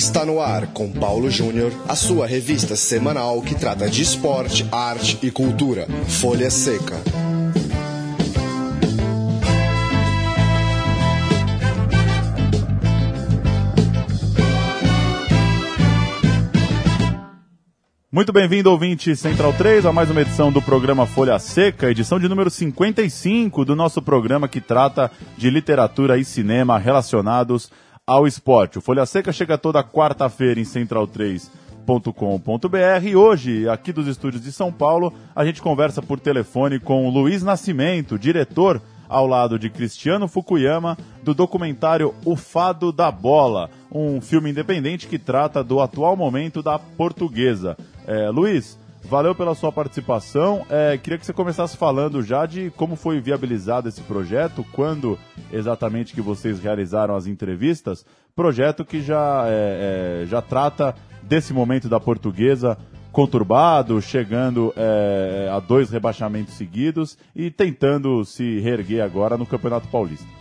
Está no ar com Paulo Júnior, a sua revista semanal que trata de esporte, arte e cultura. Folha Seca. Muito bem-vindo, ouvinte Central 3, a mais uma edição do programa Folha Seca, edição de número 55 do nosso programa que trata de literatura e cinema relacionados ao esporte. O Folha Seca chega toda quarta-feira em central3.com.br e hoje, aqui dos estúdios de São Paulo, a gente conversa por telefone com Luiz Nascimento, diretor ao lado de Cristiano Fukuyama, do documentário O Fado da Bola, um filme independente que trata do atual momento da portuguesa. É, Luiz, valeu pela sua participação. É, queria que você começasse falando já de como foi viabilizado esse projeto, quando exatamente que vocês realizaram as entrevistas. Projeto que já, é, é já trata desse momento da portuguesa conturbado, chegando é, a dois rebaixamentos seguidos e tentando se reerguer agora no Campeonato Paulista.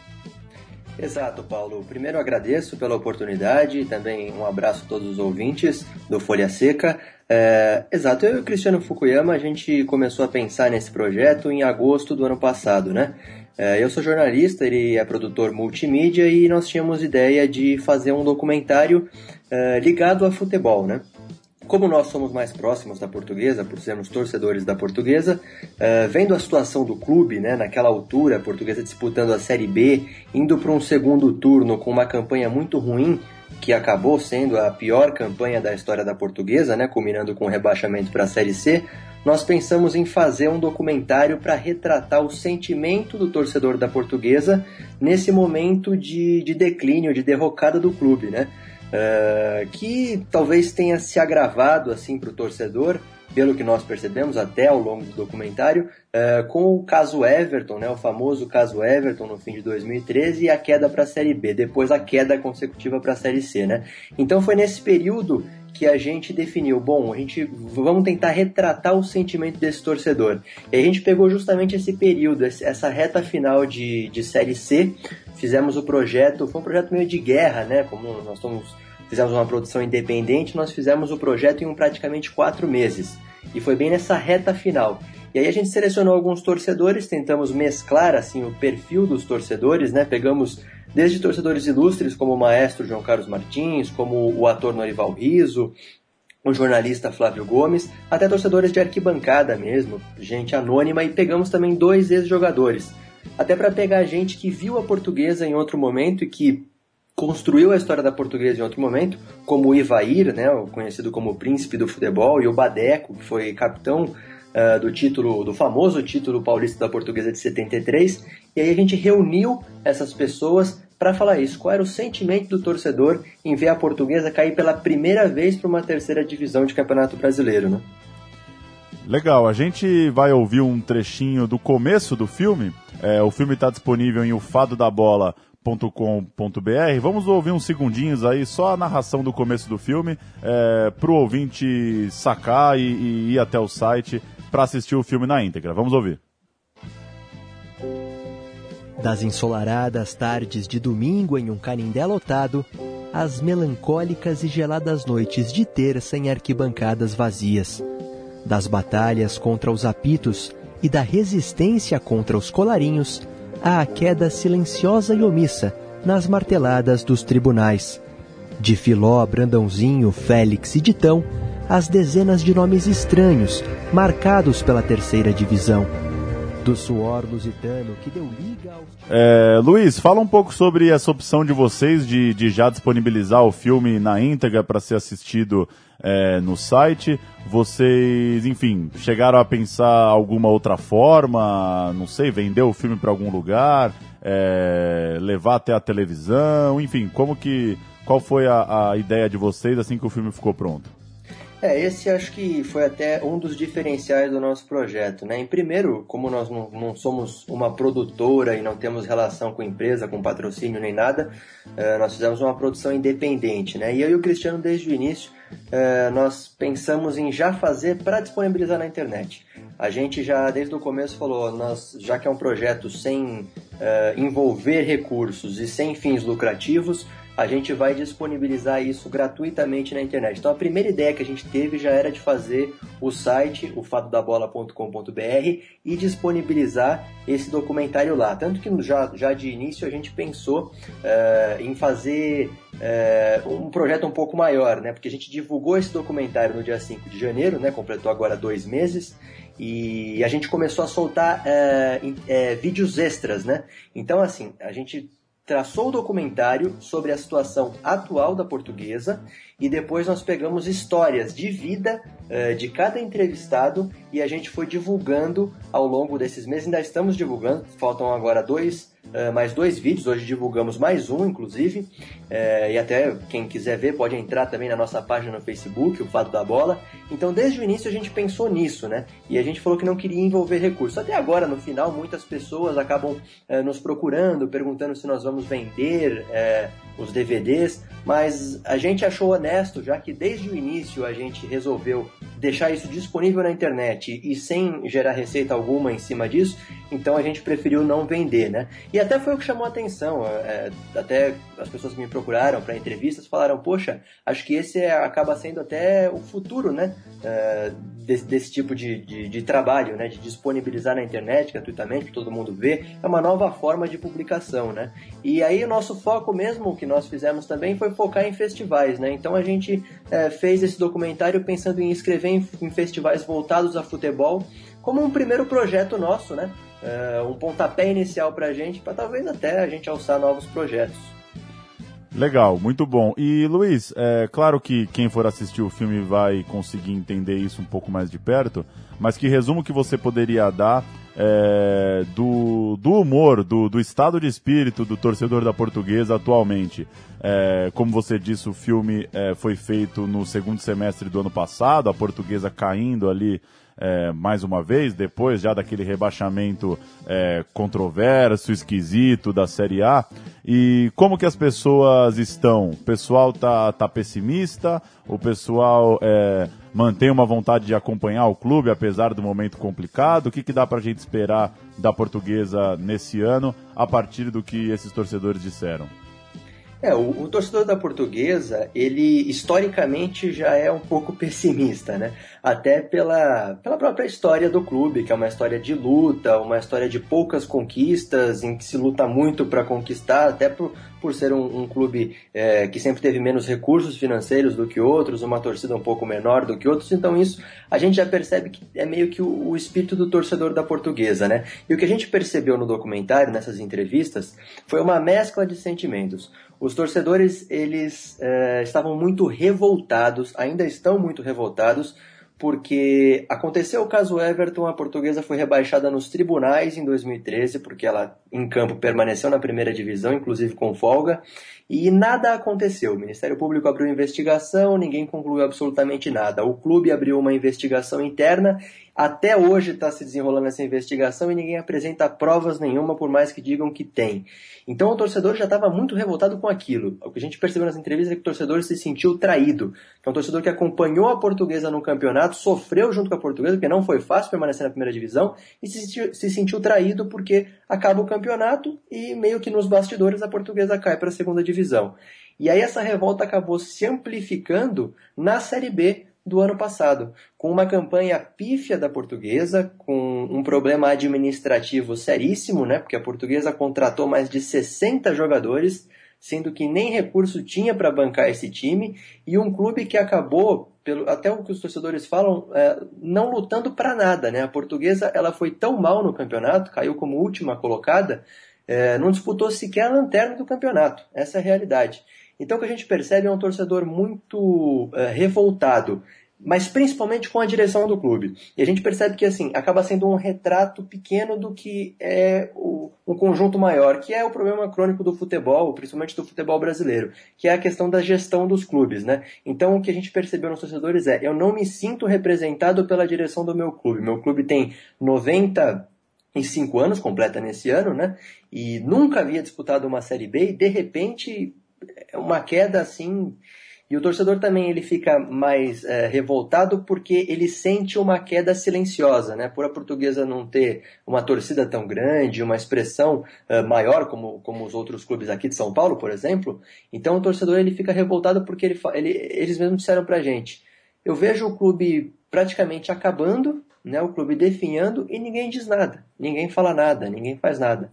Exato, Paulo. Primeiro agradeço pela oportunidade e também um abraço a todos os ouvintes do Folha Seca. É, exato, eu e o Cristiano Fukuyama, a gente começou a pensar nesse projeto em agosto do ano passado, né? É, eu sou jornalista, ele é produtor multimídia e nós tínhamos ideia de fazer um documentário é, ligado a futebol, né? Como nós somos mais próximos da portuguesa, por sermos torcedores da portuguesa, uh, vendo a situação do clube, né, naquela altura, a portuguesa disputando a Série B, indo para um segundo turno com uma campanha muito ruim, que acabou sendo a pior campanha da história da portuguesa, né, culminando com o rebaixamento para a Série C, nós pensamos em fazer um documentário para retratar o sentimento do torcedor da portuguesa nesse momento de, de declínio, de derrocada do clube, né? Uh, que talvez tenha se agravado assim para o torcedor, pelo que nós percebemos até ao longo do documentário, uh, com o caso Everton, né, o famoso caso Everton no fim de 2013 e a queda para a Série B, depois a queda consecutiva para a Série C. Né? Então foi nesse período que a gente definiu, bom, a gente vamos tentar retratar o sentimento desse torcedor. E a gente pegou justamente esse período, essa reta final de, de Série C, fizemos o projeto, foi um projeto meio de guerra, né? Como nós estamos, fizemos uma produção independente, nós fizemos o projeto em praticamente quatro meses. E foi bem nessa reta final. E aí a gente selecionou alguns torcedores, tentamos mesclar assim o perfil dos torcedores, né? Pegamos desde torcedores ilustres como o maestro João Carlos Martins, como o ator Norival Riso, o jornalista Flávio Gomes, até torcedores de arquibancada mesmo, gente anônima, e pegamos também dois ex-jogadores até para pegar gente que viu a portuguesa em outro momento e que construiu a história da portuguesa em outro momento, como o Ivair, né, conhecido como príncipe do futebol, e o Badeco, que foi capitão uh, do título, do famoso título paulista da portuguesa de 73, e aí a gente reuniu essas pessoas para falar isso. Qual era o sentimento do torcedor em ver a portuguesa cair pela primeira vez para uma terceira divisão de campeonato brasileiro, né? Legal, a gente vai ouvir um trechinho do começo do filme. É, o filme está disponível em ufadodabola.com.br. Vamos ouvir uns segundinhos aí, só a narração do começo do filme, é, para o ouvinte sacar e, e ir até o site para assistir o filme na íntegra. Vamos ouvir. Das ensolaradas tardes de domingo em um canindé lotado, às melancólicas e geladas noites de terça em arquibancadas vazias das batalhas contra os apitos e da resistência contra os colarinhos, a queda silenciosa e omissa nas marteladas dos tribunais. De Filó, Brandãozinho, Félix e Ditão, as dezenas de nomes estranhos, marcados pela terceira divisão. Do suor lusitano que deu liga aos... É, Luiz, fala um pouco sobre essa opção de vocês de, de já disponibilizar o filme na íntegra para ser assistido é, no site. Vocês, enfim, chegaram a pensar alguma outra forma? Não sei, vender o filme para algum lugar, é, levar até a televisão, enfim, como que, qual foi a, a ideia de vocês assim que o filme ficou pronto? É, esse acho que foi até um dos diferenciais do nosso projeto, né? Em primeiro, como nós não, não somos uma produtora e não temos relação com empresa, com patrocínio nem nada, é, nós fizemos uma produção independente, né? E eu e o Cristiano, desde o início, é, nós pensamos em já fazer para disponibilizar na internet. A gente já, desde o começo, falou, nós, já que é um projeto sem é, envolver recursos e sem fins lucrativos, a gente vai disponibilizar isso gratuitamente na internet. Então a primeira ideia que a gente teve já era de fazer o site, o fadodabola.com.br e disponibilizar esse documentário lá. Tanto que já, já de início a gente pensou uh, em fazer uh, um projeto um pouco maior, né? Porque a gente divulgou esse documentário no dia 5 de janeiro, né? Completou agora dois meses e a gente começou a soltar é, é, vídeos extras, né? Então, assim, a gente traçou o documentário sobre a situação atual da portuguesa e depois nós pegamos histórias de vida uh, de cada entrevistado e a gente foi divulgando ao longo desses meses. Ainda estamos divulgando, faltam agora dois, uh, mais dois vídeos. Hoje divulgamos mais um, inclusive. Uh, e até quem quiser ver pode entrar também na nossa página no Facebook, o Fato da Bola. Então, desde o início a gente pensou nisso, né? E a gente falou que não queria envolver recursos. Até agora, no final, muitas pessoas acabam nos procurando, perguntando se nós vamos vender os DVDs, mas a gente achou honesto, já que desde o início a gente resolveu deixar isso disponível na internet e sem gerar receita alguma em cima disso, então a gente preferiu não vender, né? E até foi o que chamou a atenção, é, até as pessoas que me procuraram para entrevistas falaram, poxa, acho que esse é, acaba sendo até o futuro, né? É, desse, desse, tipo de, de, de, trabalho, né? De disponibilizar na internet gratuitamente para todo mundo ver, é uma nova forma de publicação, né? E aí o nosso foco mesmo, que nós fizemos também, foi focar em festivais, né? Então a gente é, fez esse documentário pensando em escrever em, em festivais voltados a futebol, como um primeiro projeto nosso, né? É, um pontapé inicial para a gente, para talvez até a gente alçar novos projetos. Legal, muito bom. E Luiz, é claro que quem for assistir o filme vai conseguir entender isso um pouco mais de perto, mas que resumo que você poderia dar é, do, do humor, do, do estado de espírito do torcedor da portuguesa atualmente? É, como você disse, o filme é, foi feito no segundo semestre do ano passado, a portuguesa caindo ali é, mais uma vez, depois já daquele rebaixamento é, controverso, esquisito da Série A. E como que as pessoas estão? O pessoal tá, tá pessimista? O pessoal é, mantém uma vontade de acompanhar o clube, apesar do momento complicado? O que, que dá para a gente esperar da portuguesa nesse ano, a partir do que esses torcedores disseram? É, o, o, torcedor da portuguesa, ele historicamente já é um pouco pessimista, né? Até pela, pela própria história do clube, que é uma história de luta, uma história de poucas conquistas, em que se luta muito para conquistar, até por, por ser um, um clube é, que sempre teve menos recursos financeiros do que outros, uma torcida um pouco menor do que outros, então isso a gente já percebe que é meio que o, o espírito do torcedor da portuguesa, né? E o que a gente percebeu no documentário, nessas entrevistas, foi uma mescla de sentimentos. Os torcedores eles é, estavam muito revoltados, ainda estão muito revoltados, porque aconteceu o caso Everton, a portuguesa foi rebaixada nos tribunais em 2013, porque ela em campo permaneceu na primeira divisão, inclusive com folga, e nada aconteceu. O Ministério Público abriu investigação, ninguém concluiu absolutamente nada. O clube abriu uma investigação interna até hoje está se desenrolando essa investigação e ninguém apresenta provas nenhuma, por mais que digam que tem. Então o torcedor já estava muito revoltado com aquilo. O que a gente percebeu nas entrevistas é que o torcedor se sentiu traído. Que é um torcedor que acompanhou a portuguesa no campeonato, sofreu junto com a portuguesa, porque não foi fácil permanecer na primeira divisão, e se sentiu, se sentiu traído porque acaba o campeonato e meio que nos bastidores a portuguesa cai para a segunda divisão. E aí essa revolta acabou se amplificando na Série B, do ano passado, com uma campanha pífia da portuguesa, com um problema administrativo seríssimo, né? Porque a portuguesa contratou mais de 60 jogadores, sendo que nem recurso tinha para bancar esse time, e um clube que acabou, pelo, até o que os torcedores falam, é, não lutando para nada, né? A portuguesa ela foi tão mal no campeonato, caiu como última colocada, é, não disputou sequer a lanterna do campeonato. Essa é a realidade. Então o que a gente percebe é um torcedor muito é, revoltado mas principalmente com a direção do clube. E a gente percebe que assim acaba sendo um retrato pequeno do que é o, um conjunto maior, que é o problema crônico do futebol, principalmente do futebol brasileiro, que é a questão da gestão dos clubes, né? Então o que a gente percebeu nos torcedores é, eu não me sinto representado pela direção do meu clube. Meu clube tem 95 anos, completa nesse ano, né? E nunca havia disputado uma Série B e de repente é uma queda assim E o torcedor também ele fica mais é, revoltado porque ele sente uma queda silenciosa, né? Por a portuguesa não ter uma torcida tão grande, uma expressão é, maior como, como os outros clubes aqui de São Paulo, por exemplo. Então o torcedor ele fica revoltado porque ele, ele, eles mesmos disseram pra gente: eu vejo o clube praticamente acabando, né? O clube definhando e ninguém diz nada, ninguém fala nada, ninguém faz nada.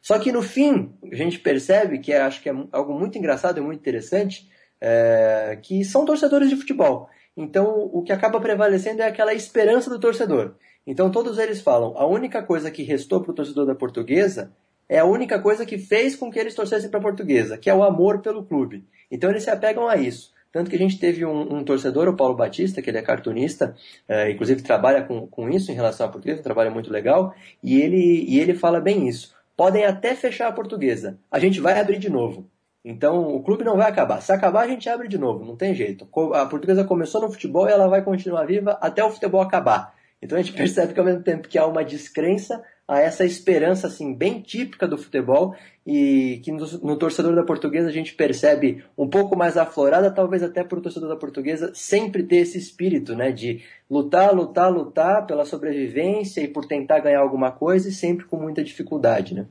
Só que no fim a gente percebe que é, acho que é algo muito engraçado e muito interessante é, que são torcedores de futebol. Então, o que acaba prevalecendo é aquela esperança do torcedor. Então, todos eles falam: a única coisa que restou para o torcedor da portuguesa é a única coisa que fez com que eles torcessem para a portuguesa, que é o amor pelo clube. Então, eles se apegam a isso. Tanto que a gente teve um, um torcedor, o Paulo Batista, que ele é cartunista, é, inclusive trabalha com, com isso em relação à portuguesa, um trabalho muito legal, e ele, e ele fala bem isso. Podem até fechar a portuguesa, a gente vai abrir de novo. Então o clube não vai acabar. Se acabar, a gente abre de novo, não tem jeito. A portuguesa começou no futebol e ela vai continuar viva até o futebol acabar. Então a gente percebe que ao mesmo tempo que há uma descrença, há essa esperança assim bem típica do futebol e que no, no torcedor da portuguesa a gente percebe um pouco mais aflorada, talvez até para o torcedor da portuguesa sempre ter esse espírito, né, de lutar, lutar, lutar pela sobrevivência e por tentar ganhar alguma coisa e sempre com muita dificuldade, né?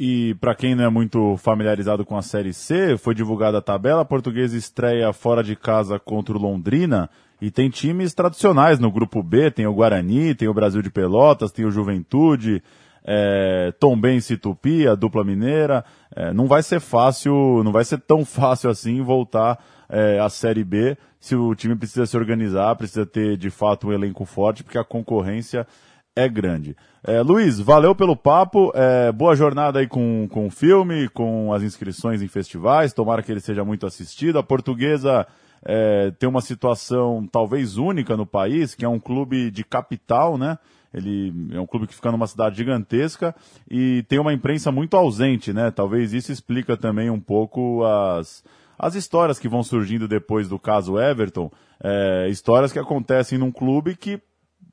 E para quem não é muito familiarizado com a Série C, foi divulgada a tabela. A portuguesa estreia fora de casa contra o Londrina. E tem times tradicionais no grupo B, tem o Guarani, tem o Brasil de Pelotas, tem o Juventude, é, Tombense Tupi, a dupla mineira. É, não vai ser fácil, não vai ser tão fácil assim voltar é, à Série B se o time precisa se organizar, precisa ter de fato um elenco forte, porque a concorrência é grande. É, Luiz, valeu pelo papo, é, boa jornada aí com, com o filme, com as inscrições em festivais, tomara que ele seja muito assistido. A portuguesa é, tem uma situação talvez única no país, que é um clube de capital, né? Ele é um clube que fica numa cidade gigantesca e tem uma imprensa muito ausente, né? Talvez isso explica também um pouco as, as histórias que vão surgindo depois do caso Everton, é, histórias que acontecem num clube que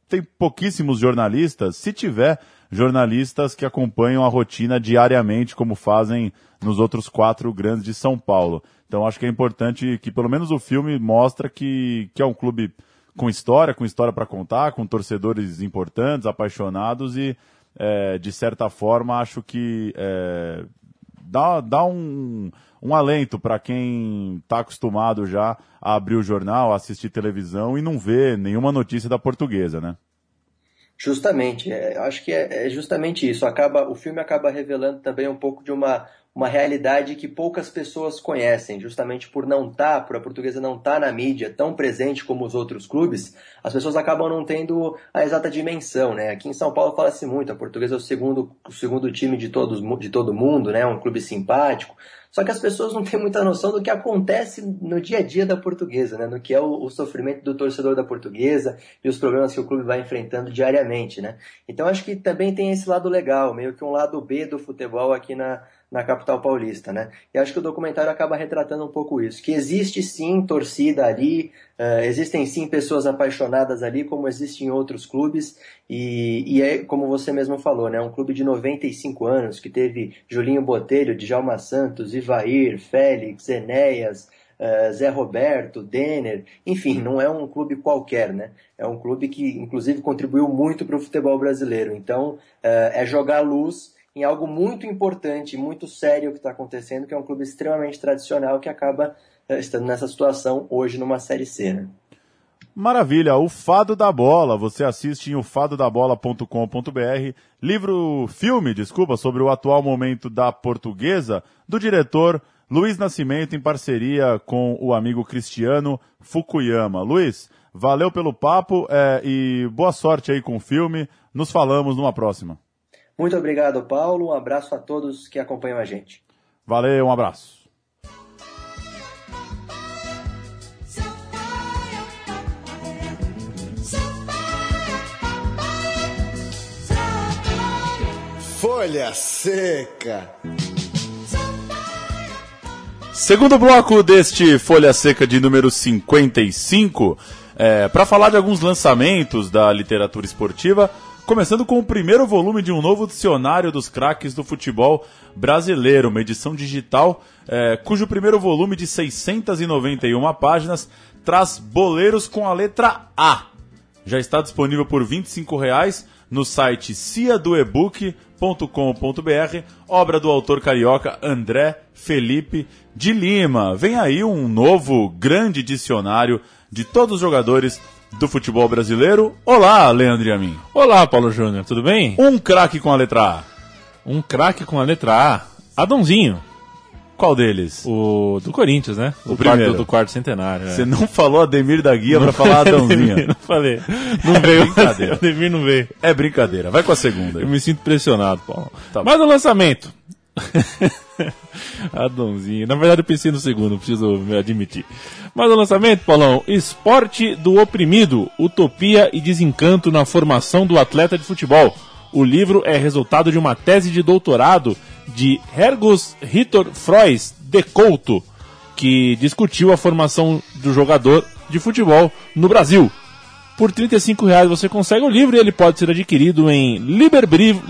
tem pouquíssimos jornalistas, se tiver jornalistas que acompanham a rotina diariamente, como fazem nos outros quatro grandes de São Paulo. Então acho que é importante que pelo menos o filme mostra que, que é um clube com história, com história para contar, com torcedores importantes, apaixonados e é, de certa forma acho que é, dá, dá um, um alento para quem está acostumado já a abrir o jornal, a assistir televisão e não ver nenhuma notícia da portuguesa, né? Justamente, é, acho que é, é, justamente isso. Acaba, o filme acaba revelando também um pouco de uma, uma realidade que poucas pessoas conhecem, justamente por não estar, tá, por a portuguesa não estar tá na mídia tão presente como os outros clubes, as pessoas acabam não tendo a exata dimensão, né? Aqui em São Paulo fala-se muito, a portuguesa é o segundo, o segundo time de, todos, de todo mundo, né? Um clube simpático, só que as pessoas não têm muita noção do que acontece no dia a dia da portuguesa, né? No que é o, o, sofrimento do torcedor da portuguesa e os problemas que o clube vai enfrentando diariamente, né? Então acho que também tem esse lado legal, meio que um lado B do futebol aqui na, na capital paulista, né? E acho que o documentário acaba retratando um pouco isso, que existe sim torcida ali, uh, existem sim pessoas apaixonadas ali, como existem em outros clubes, e, e, é como você mesmo falou, né? Um clube de 95 anos, que teve Julinho Botelho, Djalma Santos, Ivair, Félix, Enéas, Uh, Zé Roberto, Denner, enfim, não é um clube qualquer, né? É um clube que, inclusive, contribuiu muito para o futebol brasileiro. Então, uh, é jogar luz em algo muito importante, muito sério que está acontecendo, que é um clube extremamente tradicional que acaba uh, estando nessa situação hoje numa Série C, né? Maravilha, o Fado da Bola. Você assiste em ufadodabola.com.br. Livro, filme, desculpa, sobre o atual momento da portuguesa, do diretor Luiz Nascimento, em parceria com o amigo Cristiano Fukuyama. Luiz, valeu pelo papo é, e boa sorte aí com o filme. Nos falamos numa próxima. Muito obrigado, Paulo. Um abraço a todos que acompanham a gente. Valeu, um abraço. Folha Seca. Segundo bloco deste Folha Seca de número 55, é, para falar de alguns lançamentos da literatura esportiva, Começando com o primeiro volume de um novo dicionário dos craques do futebol brasileiro, uma edição digital é, cujo primeiro volume de 691 páginas traz boleiros com a letra A. Já está disponível por R$ 25,00 no site ciadoebook.com.br, obra do autor carioca André Felipe de Lima. Vem aí um novo grande dicionário de todos os jogadores do futebol brasileiro. Olá, Leandro e a mim. Olá, Paulo Júnior, tudo bem? Um craque com a letra A. Um craque com a letra A. Adãozinho. Qual deles? O do Corinthians, né? O do primeiro. Quarto, do quarto centenário. Você não falou Ademir da Guia para falar Adãozinho. não falei. Não veio. brincadeira. Ademir não veio. É brincadeira. Vai com a segunda. Eu me sinto pressionado, Paulo. Tá bom. Mas no lançamento. Adãozinho. Na verdade, eu pensei no segundo, preciso admitir. Mas no lançamento, Paulão, esporte do oprimido, utopia e desencanto na formação do atleta de futebol. O livro é resultado de uma tese de doutorado de Hergus Ritter Frois de Couto, que discutiu a formação do jogador de futebol no Brasil. Por 35 reais você consegue o livro e ele pode ser adquirido em liberbri-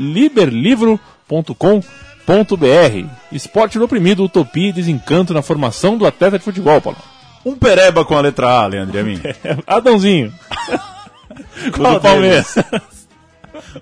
liberlivro.com.br. Esporte do oprimido, utopia e desencanto na formação do atleta de futebol, Paulo. Um pereba com a letra A, Leandro e a mim. Adãozinho. Qual do Palmeiras.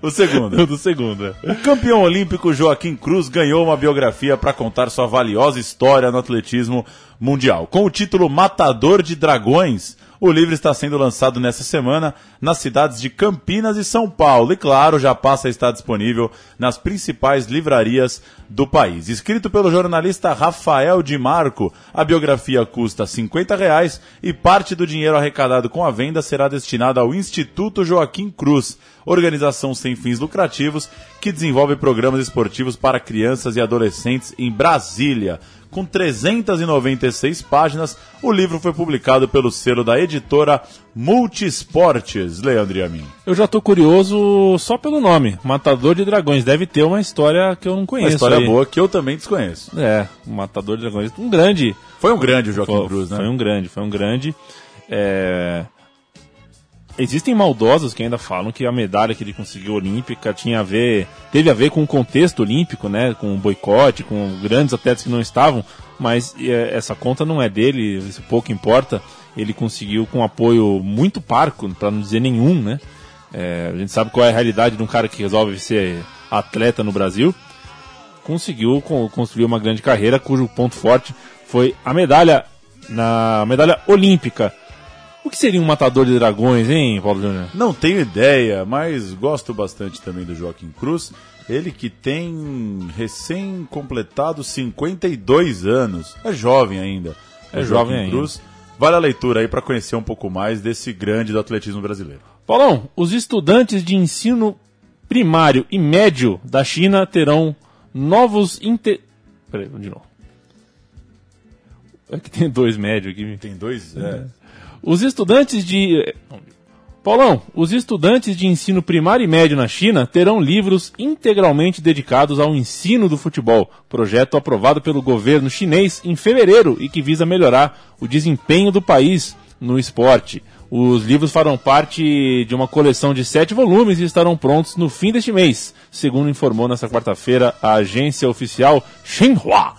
O segundo. do segundo. O campeão olímpico Joaquim Cruz ganhou uma biografia para contar sua valiosa história no atletismo mundial. Com o título Matador de Dragões, o livro está sendo lançado nessa semana nas cidades de Campinas e São Paulo. E claro, já passa a estar disponível nas principais livrarias do país. Escrito pelo jornalista Rafael Di Marco, a biografia custa 50 reais e parte do dinheiro arrecadado com a venda será destinado ao Instituto Joaquim Cruz, organização sem fins lucrativos que desenvolve programas esportivos para crianças e adolescentes em Brasília. Com 396 páginas, o livro foi publicado pelo selo da editora Multisportes, Leandro e a mim. Eu já tô curioso só pelo nome. Matador de Dragões. Deve ter uma história que eu não Uma conheço. história aí. boa que eu também desconheço. É, Matador de Dragões. Um grande. Foi um grande o Joaquim Foi, Cruz, né? foi um grande, foi um grande. É, Existem maldosos que ainda falam que a medalha que ele conseguiu olímpica tinha a ver, teve a ver com o contexto olímpico, né, com o boicote, com grandes atletas que não estavam, mas é, essa conta não é dele, isso pouco importa. Ele conseguiu com apoio muito parco, para não dizer nenhum, né? É, a gente sabe qual é a realidade de um cara que resolve ser atleta no Brasil. Conseguiu con- construir uma grande carreira, cujo ponto forte foi a medalha na medalha olímpica. O que seria um matador de dragões, hein, Paulo Júnior? Não tenho ideia, mas gosto bastante também do Joaquim Cruz. Ele que tem recém-completado 52 anos. É jovem ainda. É jovem Joaquim ainda. Cruz. Vale a leitura aí para conhecer um pouco mais desse grande do atletismo brasileiro. Paulão, os estudantes de ensino primário e médio da China terão novos inte... Peraí, vamos de novo. É que tem dois médios aqui. Tem dois? É. Os estudantes de. Paulão, os estudantes de ensino primário e médio na China terão livros integralmente dedicados ao ensino do futebol, projeto aprovado pelo governo chinês em fevereiro e que visa melhorar o desempenho do país no esporte. Os livros farão parte de uma coleção de sete volumes e estarão prontos no fim deste mês, segundo informou nesta quarta-feira a agência oficial Xinhua.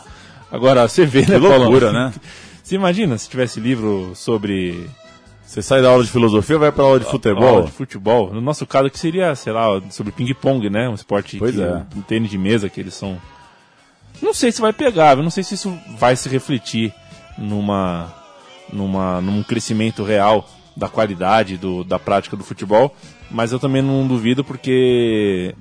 Agora, você vê, né, Que Paulão? loucura, né? Você imagina se tivesse livro sobre Você sai da aula de filosofia vai para aula de futebol? aula de futebol. No nosso caso, que seria, sei lá, sobre ping-pong, né? Um esporte Pois que, é. um tênis de mesa que eles são. Não sei se vai pegar, não sei se isso vai se refletir numa, numa, num crescimento real da qualidade do, da prática do futebol, mas eu também não duvido porque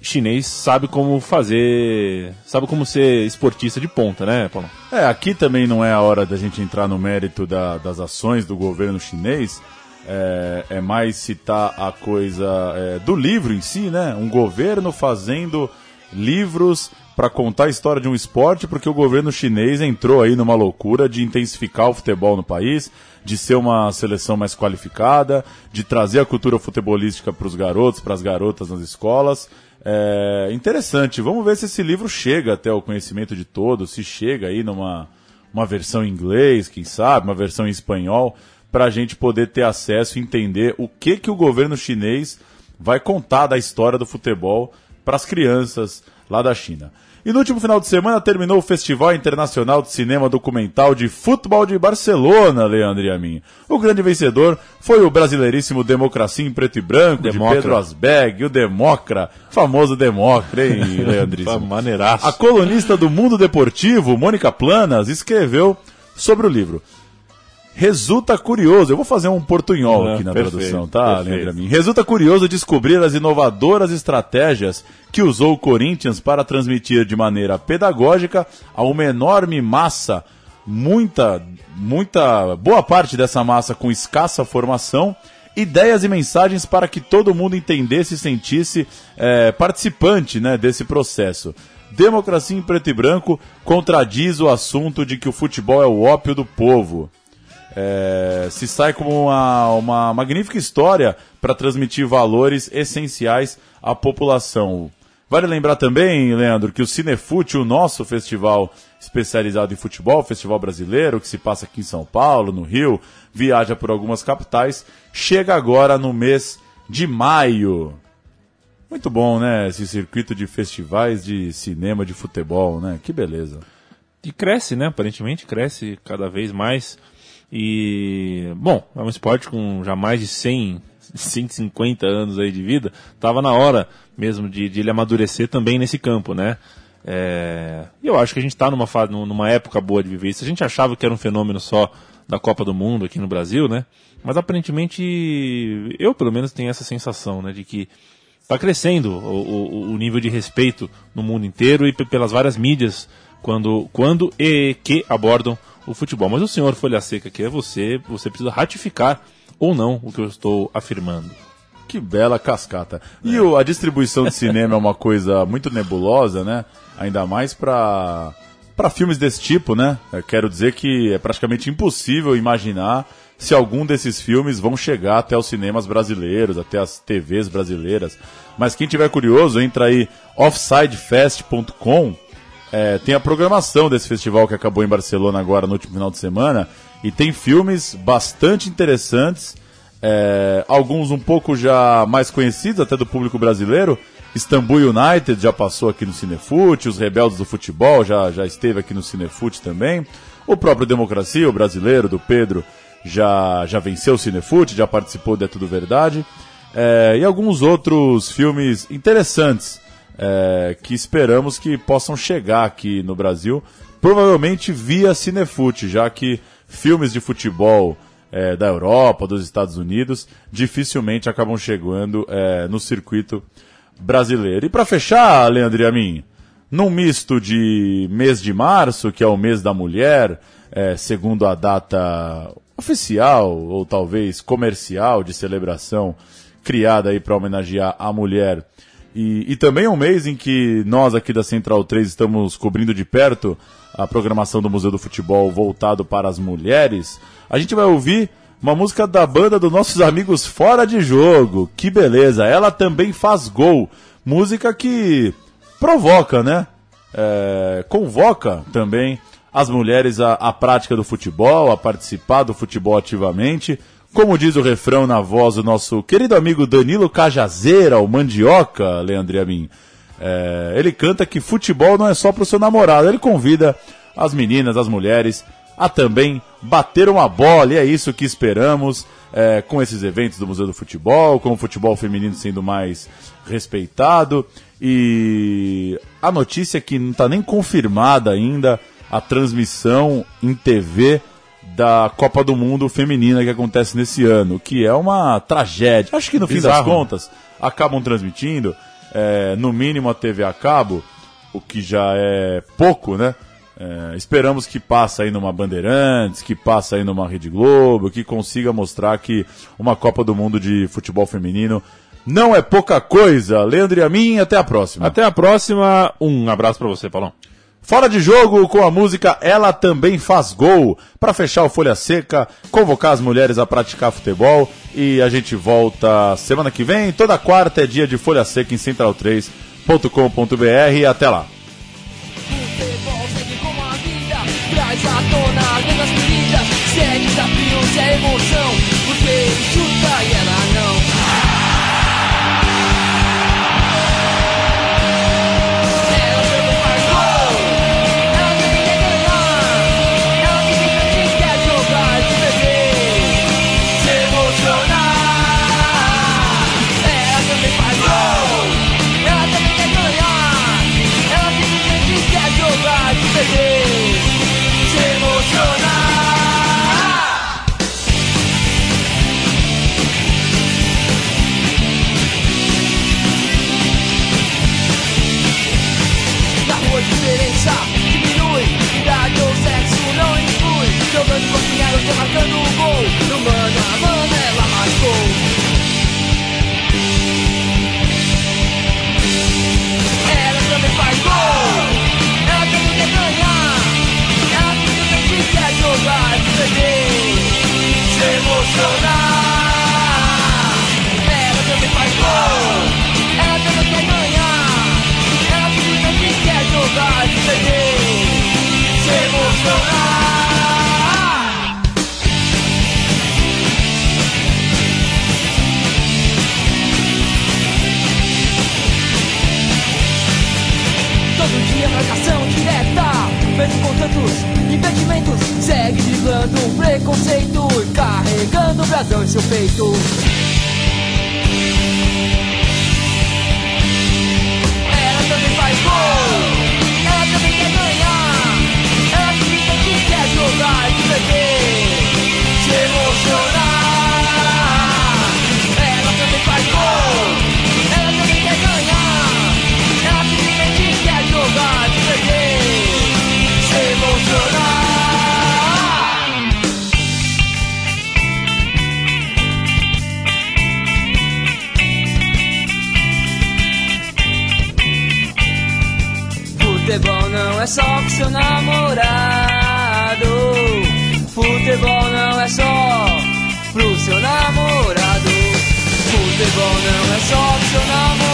chinês sabe como fazer, sabe como ser esportista de ponta, né, Paulo? É, aqui também não é a hora da gente entrar no mérito da- das ações do governo chinês. É, é mais citar a coisa é, do livro em si, né? Um governo fazendo livros para contar a história de um esporte, porque o governo chinês entrou aí numa loucura de intensificar o futebol no país, de ser uma seleção mais qualificada, de trazer a cultura futebolística para os garotos, para as garotas nas escolas. É interessante. Vamos ver se esse livro chega até o conhecimento de todos, se chega aí numa uma versão em inglês, quem sabe, uma versão em espanhol, para a gente poder ter acesso e entender o que, que o governo chinês vai contar da história do futebol para as crianças lá da China. E no último final de semana terminou o Festival Internacional de Cinema Documental de Futebol de Barcelona, Leandro e a mim. O grande vencedor foi o brasileiríssimo Democracia em Preto e Branco, Democra. de Pedro Asbeg, o Democra, famoso Democra, hein, Leandríssimo? Maneiraço. A colunista do Mundo Deportivo, Mônica Planas, escreveu sobre o livro. Resulta curioso, eu vou fazer um portunhol Ah, aqui na perfeito, tradução, tá. Leandro Amin? Resulta curioso descobrir as inovadoras estratégias que usou o Corinthians para transmitir de maneira pedagógica a uma enorme massa, muita, muita, boa parte dessa massa com escassa formação, ideias e mensagens para que todo mundo entendesse e sentisse eh, participante né, desse processo. Democracia em preto e branco contradiz o assunto de que o futebol é o ópio do povo. É, se sai como uma, uma magnífica história para transmitir valores essenciais à população. Vale lembrar também, Leandro, que o Cinefute, o nosso festival especializado em futebol, festival brasileiro, que se passa aqui em São Paulo, no Rio, viaja por algumas capitais, chega agora no mês de maio. Muito bom, né? Esse circuito de festivais de cinema, de futebol, né? Que beleza. E cresce, né? Aparentemente cresce cada vez mais. E, bom, é um esporte com já mais de 100, 150 anos aí de vida. Tava na hora mesmo de, de ele amadurecer também nesse campo, né? É, eu acho que a gente está numa, fa- numa época boa de viver isso. A gente achava que era um fenômeno só da Copa do Mundo aqui no Brasil, né? Mas aparentemente, eu pelo menos tenho essa sensação, né? De que está crescendo o, o- o nível de respeito no mundo inteiro e pe- pelas várias mídias quando, quando e que abordam o futebol. Mas o senhor Folha Seca, que é você, você precisa ratificar ou não o que eu estou afirmando. Que bela cascata. E o- a distribuição de cinema é uma coisa muito nebulosa, né? Ainda mais para para filmes desse tipo, né? Eu quero dizer que é praticamente impossível imaginar se algum desses filmes vão chegar até os cinemas brasileiros, até as TVs brasileiras. Mas quem tiver curioso, entra aí offsidefest.com. É, tem a programação desse festival que acabou em Barcelona agora no último final de semana e tem filmes bastante interessantes, é, alguns um pouco já mais conhecidos até do público brasileiro. Istanbul United já passou aqui no Cinefute, os Rebeldes do Futebol já, já esteve aqui no Cinefute também. O próprio Democracia, o brasileiro do Pedro, já, já venceu o Cinefute, já participou de É Tudo Verdade. É, e alguns outros filmes interessantes é, que esperamos que possam chegar aqui no Brasil, provavelmente via Cinefute, já que filmes de futebol é, da Europa, dos Estados Unidos, dificilmente acabam chegando é, no circuito brasileiro. E para fechar, Leandro e a mim, num misto de mês de março, que é o mês da mulher, é, segundo a data oficial ou talvez comercial de celebração criada aí para homenagear a mulher. E, e também um mês em que nós aqui da Central 3 estamos cobrindo de perto a programação do Museu do Futebol voltado para as mulheres, a gente vai ouvir uma música da banda dos nossos amigos Fora de Jogo. Que beleza! Ela também faz gol. Música que provoca, né? É, convoca também as mulheres à, à prática do futebol, a participar do futebol ativamente. Como diz o refrão na voz do nosso querido amigo Danilo Cajazeira, o Mandioca, Leandro a mim. É, ele canta que futebol não é só para o seu namorado, ele convida as meninas, as mulheres, a também bater uma bola, e é isso que esperamos é, com esses eventos do Museu do Futebol, com o futebol feminino sendo mais respeitado, e a notícia que não está nem confirmada ainda a transmissão em TV da Copa do Mundo feminina que acontece nesse ano, que é uma tragédia. Acho que no fim das Bizarro. contas acabam transmitindo, é, no mínimo a TV a cabo, o que já é pouco, né? É, esperamos que passe aí numa Bandeirantes, que passe aí numa Rede Globo, que consiga mostrar que uma Copa do Mundo de futebol feminino não é pouca coisa. Leandro e a mim, até a próxima. Até a próxima. Um abraço pra você, Paulão. Fora de jogo com a música Ela Também Faz Gol. Para fechar o Folha Seca, convocar as mulheres a praticar futebol. E a gente volta semana que vem. Toda quarta é dia de Folha Seca em central3.com.br. Até lá. seu peito. só com seu namorado. Futebol não é só pro seu namorado. Futebol não é só pro seu namorado.